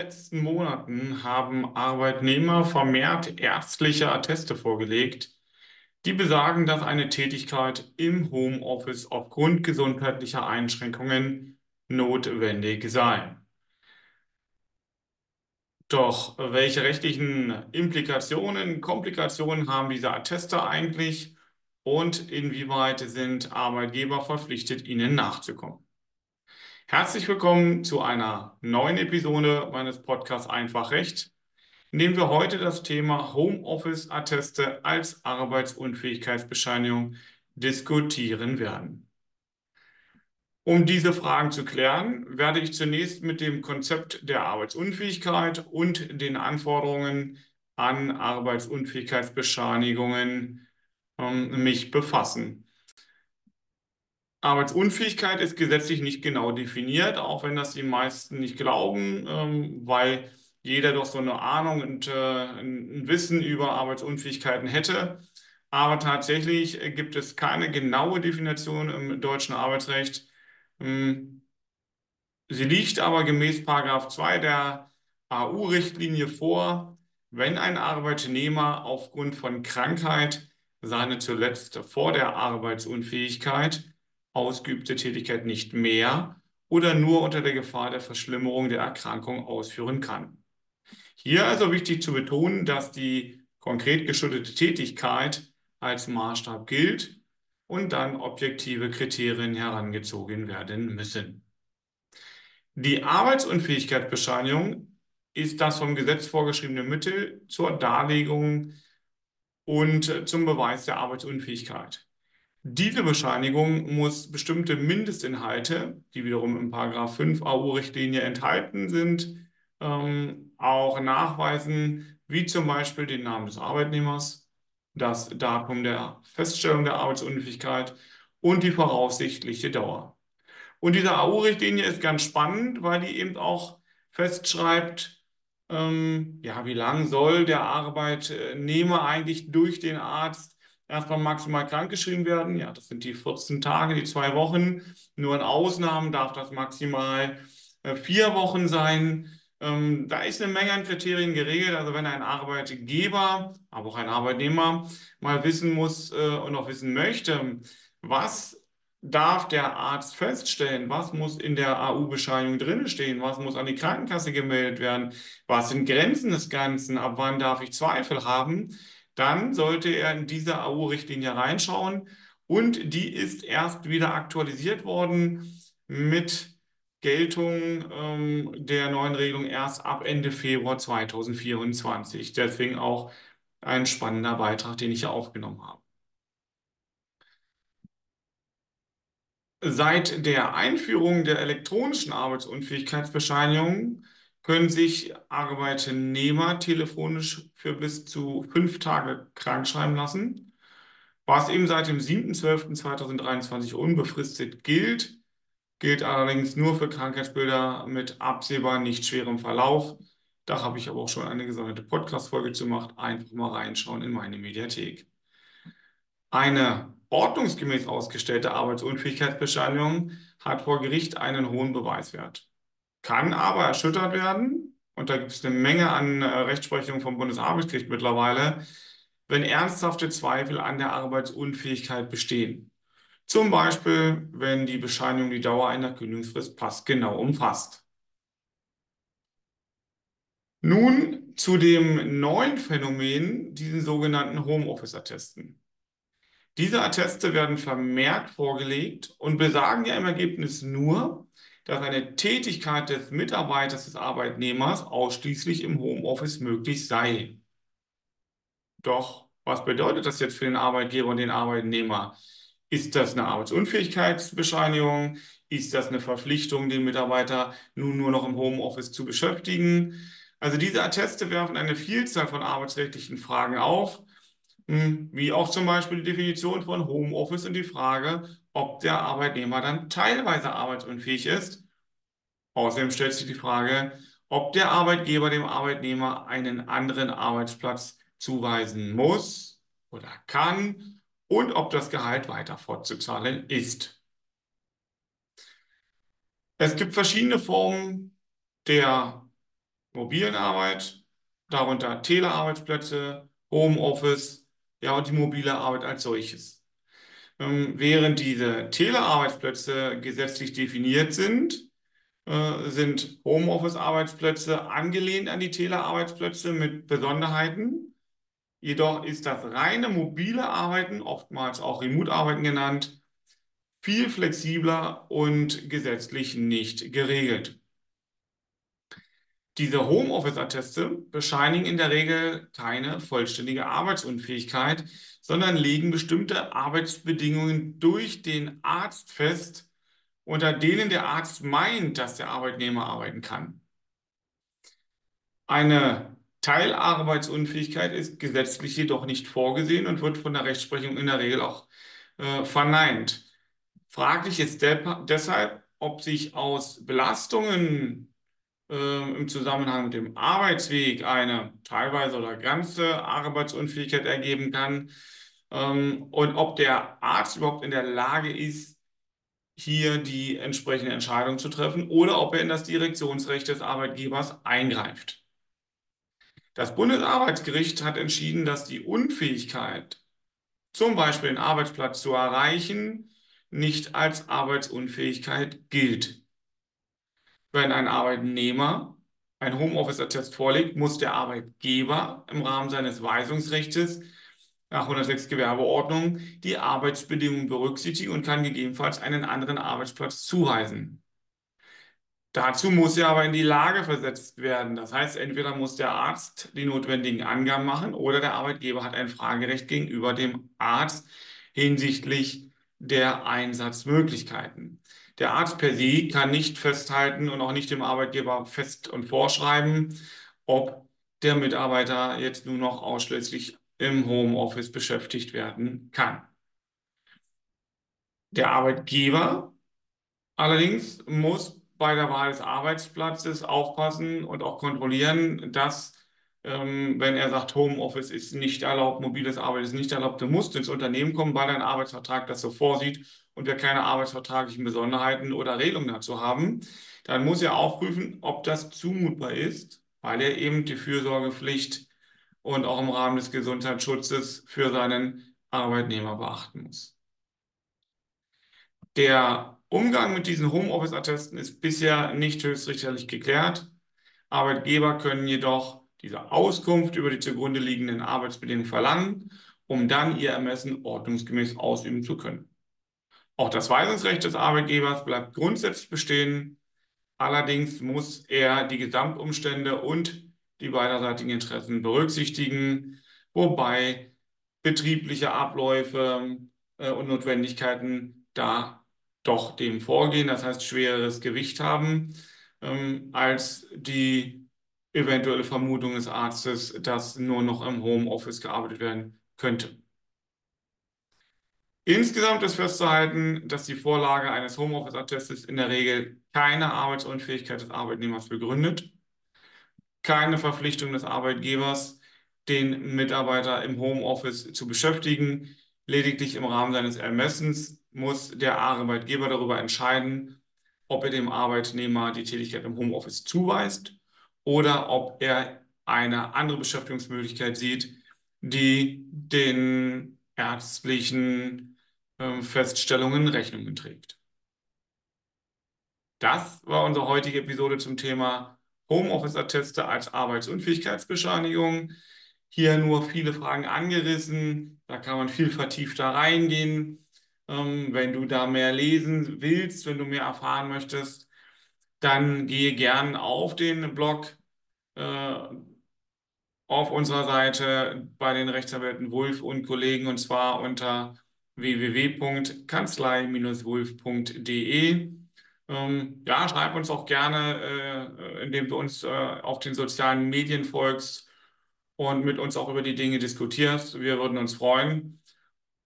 letzten Monaten haben Arbeitnehmer vermehrt ärztliche Atteste vorgelegt, die besagen, dass eine Tätigkeit im Homeoffice aufgrund gesundheitlicher Einschränkungen notwendig sei. Doch welche rechtlichen Implikationen, Komplikationen haben diese Atteste eigentlich und inwieweit sind Arbeitgeber verpflichtet, ihnen nachzukommen? Herzlich willkommen zu einer neuen Episode meines Podcasts Einfach Recht, in dem wir heute das Thema Homeoffice-Atteste als Arbeitsunfähigkeitsbescheinigung diskutieren werden. Um diese Fragen zu klären, werde ich zunächst mit dem Konzept der Arbeitsunfähigkeit und den Anforderungen an Arbeitsunfähigkeitsbescheinigungen ähm, mich befassen. Arbeitsunfähigkeit ist gesetzlich nicht genau definiert, auch wenn das die meisten nicht glauben, ähm, weil jeder doch so eine Ahnung und äh, ein Wissen über Arbeitsunfähigkeiten hätte. Aber tatsächlich gibt es keine genaue Definition im deutschen Arbeitsrecht. Hm. Sie liegt aber gemäß 2 der AU-Richtlinie vor, wenn ein Arbeitnehmer aufgrund von Krankheit seine zuletzt vor der Arbeitsunfähigkeit ausgeübte Tätigkeit nicht mehr oder nur unter der Gefahr der Verschlimmerung der Erkrankung ausführen kann. Hier also wichtig zu betonen, dass die konkret geschuldete Tätigkeit als Maßstab gilt und dann objektive Kriterien herangezogen werden müssen. Die Arbeitsunfähigkeitsbescheinigung ist das vom Gesetz vorgeschriebene Mittel zur Darlegung und zum Beweis der Arbeitsunfähigkeit. Diese Bescheinigung muss bestimmte Mindestinhalte, die wiederum im Paragraph 5 AU-Richtlinie enthalten sind, ähm, auch nachweisen, wie zum Beispiel den Namen des Arbeitnehmers, das Datum der Feststellung der Arbeitsunfähigkeit und die voraussichtliche Dauer. Und diese AU-Richtlinie ist ganz spannend, weil die eben auch festschreibt, ähm, ja, wie lang soll der Arbeitnehmer eigentlich durch den Arzt erstmal maximal krankgeschrieben werden? Ja, das sind die 14 Tage, die zwei Wochen. Nur in Ausnahmen darf das maximal äh, vier Wochen sein. Ähm, da ist eine Menge an Kriterien geregelt. Also wenn ein Arbeitgeber, aber auch ein Arbeitnehmer mal wissen muss äh, und auch wissen möchte, was darf der Arzt feststellen, was muss in der AU-Bescheinigung drin stehen, was muss an die Krankenkasse gemeldet werden, was sind Grenzen des Ganzen, ab wann darf ich Zweifel haben, dann sollte er in diese AU-Richtlinie reinschauen und die ist erst wieder aktualisiert worden mit Geltung ähm, der neuen Regelung erst ab Ende Februar 2024. Deswegen auch ein spannender Beitrag, den ich hier aufgenommen habe. Seit der Einführung der elektronischen Arbeitsunfähigkeitsbescheinigung können sich Arbeitnehmer telefonisch für bis zu fünf Tage krankschreiben lassen, was eben seit dem 7.12.2023 unbefristet gilt gilt allerdings nur für Krankheitsbilder mit absehbar nicht schwerem Verlauf. Da habe ich aber auch schon eine gesonderte Podcast-Folge zu gemacht. Einfach mal reinschauen in meine Mediathek. Eine ordnungsgemäß ausgestellte Arbeitsunfähigkeitsbescheinigung hat vor Gericht einen hohen Beweiswert, kann aber erschüttert werden, und da gibt es eine Menge an äh, Rechtsprechung vom Bundesarbeitsgericht mittlerweile, wenn ernsthafte Zweifel an der Arbeitsunfähigkeit bestehen. Zum Beispiel, wenn die Bescheinigung die Dauer einer Kündigungsfrist passgenau umfasst. Nun zu dem neuen Phänomen, diesen sogenannten Homeoffice-Attesten. Diese Atteste werden vermehrt vorgelegt und besagen ja im Ergebnis nur, dass eine Tätigkeit des Mitarbeiters, des Arbeitnehmers ausschließlich im Homeoffice möglich sei. Doch was bedeutet das jetzt für den Arbeitgeber und den Arbeitnehmer? Ist das eine Arbeitsunfähigkeitsbescheinigung? Ist das eine Verpflichtung, den Mitarbeiter nun nur noch im Homeoffice zu beschäftigen? Also diese Atteste werfen eine Vielzahl von arbeitsrechtlichen Fragen auf, hm, wie auch zum Beispiel die Definition von Homeoffice und die Frage, ob der Arbeitnehmer dann teilweise arbeitsunfähig ist. Außerdem stellt sich die Frage, ob der Arbeitgeber dem Arbeitnehmer einen anderen Arbeitsplatz zuweisen muss oder kann und ob das Gehalt weiter fortzuzahlen ist. Es gibt verschiedene Formen der mobilen Arbeit, darunter Telearbeitsplätze, Homeoffice, ja, und die mobile Arbeit als solches. Ähm, während diese Telearbeitsplätze gesetzlich definiert sind, sind Homeoffice-Arbeitsplätze angelehnt an die Telearbeitsplätze mit Besonderheiten. Jedoch ist das reine mobile Arbeiten, oftmals auch Remote-Arbeiten genannt, viel flexibler und gesetzlich nicht geregelt. Diese Homeoffice-Atteste bescheinigen in der Regel keine vollständige Arbeitsunfähigkeit, sondern legen bestimmte Arbeitsbedingungen durch den Arzt fest, unter denen der Arzt meint, dass der Arbeitnehmer arbeiten kann. Eine Teilarbeitsunfähigkeit ist gesetzlich jedoch nicht vorgesehen und wird von der Rechtsprechung in der Regel auch äh, verneint. Fraglich ist deshalb, ob sich aus Belastungen äh, im Zusammenhang mit dem Arbeitsweg eine teilweise oder ganze Arbeitsunfähigkeit ergeben kann ähm, und ob der Arzt überhaupt in der Lage ist, hier die entsprechende Entscheidung zu treffen oder ob er in das Direktionsrecht des Arbeitgebers eingreift. Das Bundesarbeitsgericht hat entschieden, dass die Unfähigkeit, zum Beispiel den Arbeitsplatz zu erreichen, nicht als Arbeitsunfähigkeit gilt. Wenn ein Arbeitnehmer ein Homeoffice-Attest vorlegt, muss der Arbeitgeber im Rahmen seines Weisungsrechts nach 106 Gewerbeordnung die Arbeitsbedingungen berücksichtigen und kann gegebenenfalls einen anderen Arbeitsplatz zuweisen. Dazu muss er aber in die Lage versetzt werden. Das heißt, entweder muss der Arzt die notwendigen Angaben machen oder der Arbeitgeber hat ein Fragerecht gegenüber dem Arzt hinsichtlich der Einsatzmöglichkeiten. Der Arzt per se kann nicht festhalten und auch nicht dem Arbeitgeber fest und vorschreiben, ob der Mitarbeiter jetzt nur noch ausschließlich im Homeoffice beschäftigt werden kann. Der Arbeitgeber allerdings muss bei der Wahl des Arbeitsplatzes aufpassen und auch kontrollieren, dass ähm, wenn er sagt, Homeoffice ist nicht erlaubt, mobiles Arbeiten ist nicht erlaubt, du musst ins Unternehmen kommen, weil dein Arbeitsvertrag das so vorsieht und wir keine arbeitsvertraglichen Besonderheiten oder Regelungen dazu haben, dann muss er auch prüfen, ob das zumutbar ist, weil er eben die Fürsorgepflicht und auch im Rahmen des Gesundheitsschutzes für seinen Arbeitnehmer beachten muss. Der Umgang mit diesen Homeoffice-Attesten ist bisher nicht höchstrichterlich geklärt. Arbeitgeber können jedoch diese Auskunft über die zugrunde liegenden Arbeitsbedingungen verlangen, um dann ihr Ermessen ordnungsgemäß ausüben zu können. Auch das Weisungsrecht des Arbeitgebers bleibt grundsätzlich bestehen. Allerdings muss er die Gesamtumstände und die beiderseitigen Interessen berücksichtigen, wobei betriebliche Abläufe äh, und Notwendigkeiten da doch dem vorgehen, das heißt schwereres Gewicht haben, ähm, als die eventuelle Vermutung des Arztes, dass nur noch im Homeoffice gearbeitet werden könnte. Insgesamt ist festzuhalten, dass die Vorlage eines Homeoffice-Attestes in der Regel keine Arbeitsunfähigkeit des Arbeitnehmers begründet keine Verpflichtung des Arbeitgebers, den Mitarbeiter im Homeoffice zu beschäftigen. Lediglich im Rahmen seines Ermessens muss der Arbeitgeber darüber entscheiden, ob er dem Arbeitnehmer die Tätigkeit im Homeoffice zuweist oder ob er eine andere Beschäftigungsmöglichkeit sieht, die den ärztlichen äh, Feststellungen Rechnungen trägt. Das war unsere heutige Episode zum Thema Homeoffice-Atteste als Arbeitsunfähigkeitsbescheinigung. Hier nur viele Fragen angerissen. Da kann man viel vertiefter reingehen. Ähm, wenn du da mehr lesen willst, wenn du mehr erfahren möchtest, dann gehe gern auf den Blog äh, auf unserer Seite bei den Rechtsanwälten Wulf und Kollegen und zwar unter www.kanzlei-wulf.de. Ähm, ja, schreib uns auch gerne, äh, indem du uns äh, auf den sozialen Medien folgst und mit uns auch über die Dinge diskutierst. Wir würden uns freuen.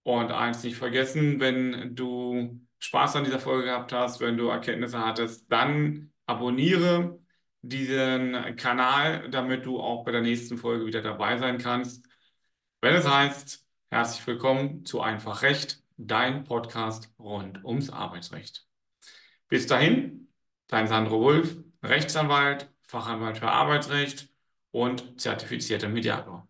Und eins nicht vergessen, wenn du Spaß an dieser Folge gehabt hast, wenn du Erkenntnisse hattest, dann abonniere diesen Kanal, damit du auch bei der nächsten Folge wieder dabei sein kannst. Wenn es heißt, herzlich willkommen zu Einfach Recht, dein Podcast rund ums Arbeitsrecht. Bis dahin, dein Sandro Wulff, Rechtsanwalt, Fachanwalt für Arbeitsrecht und zertifizierter Mediator.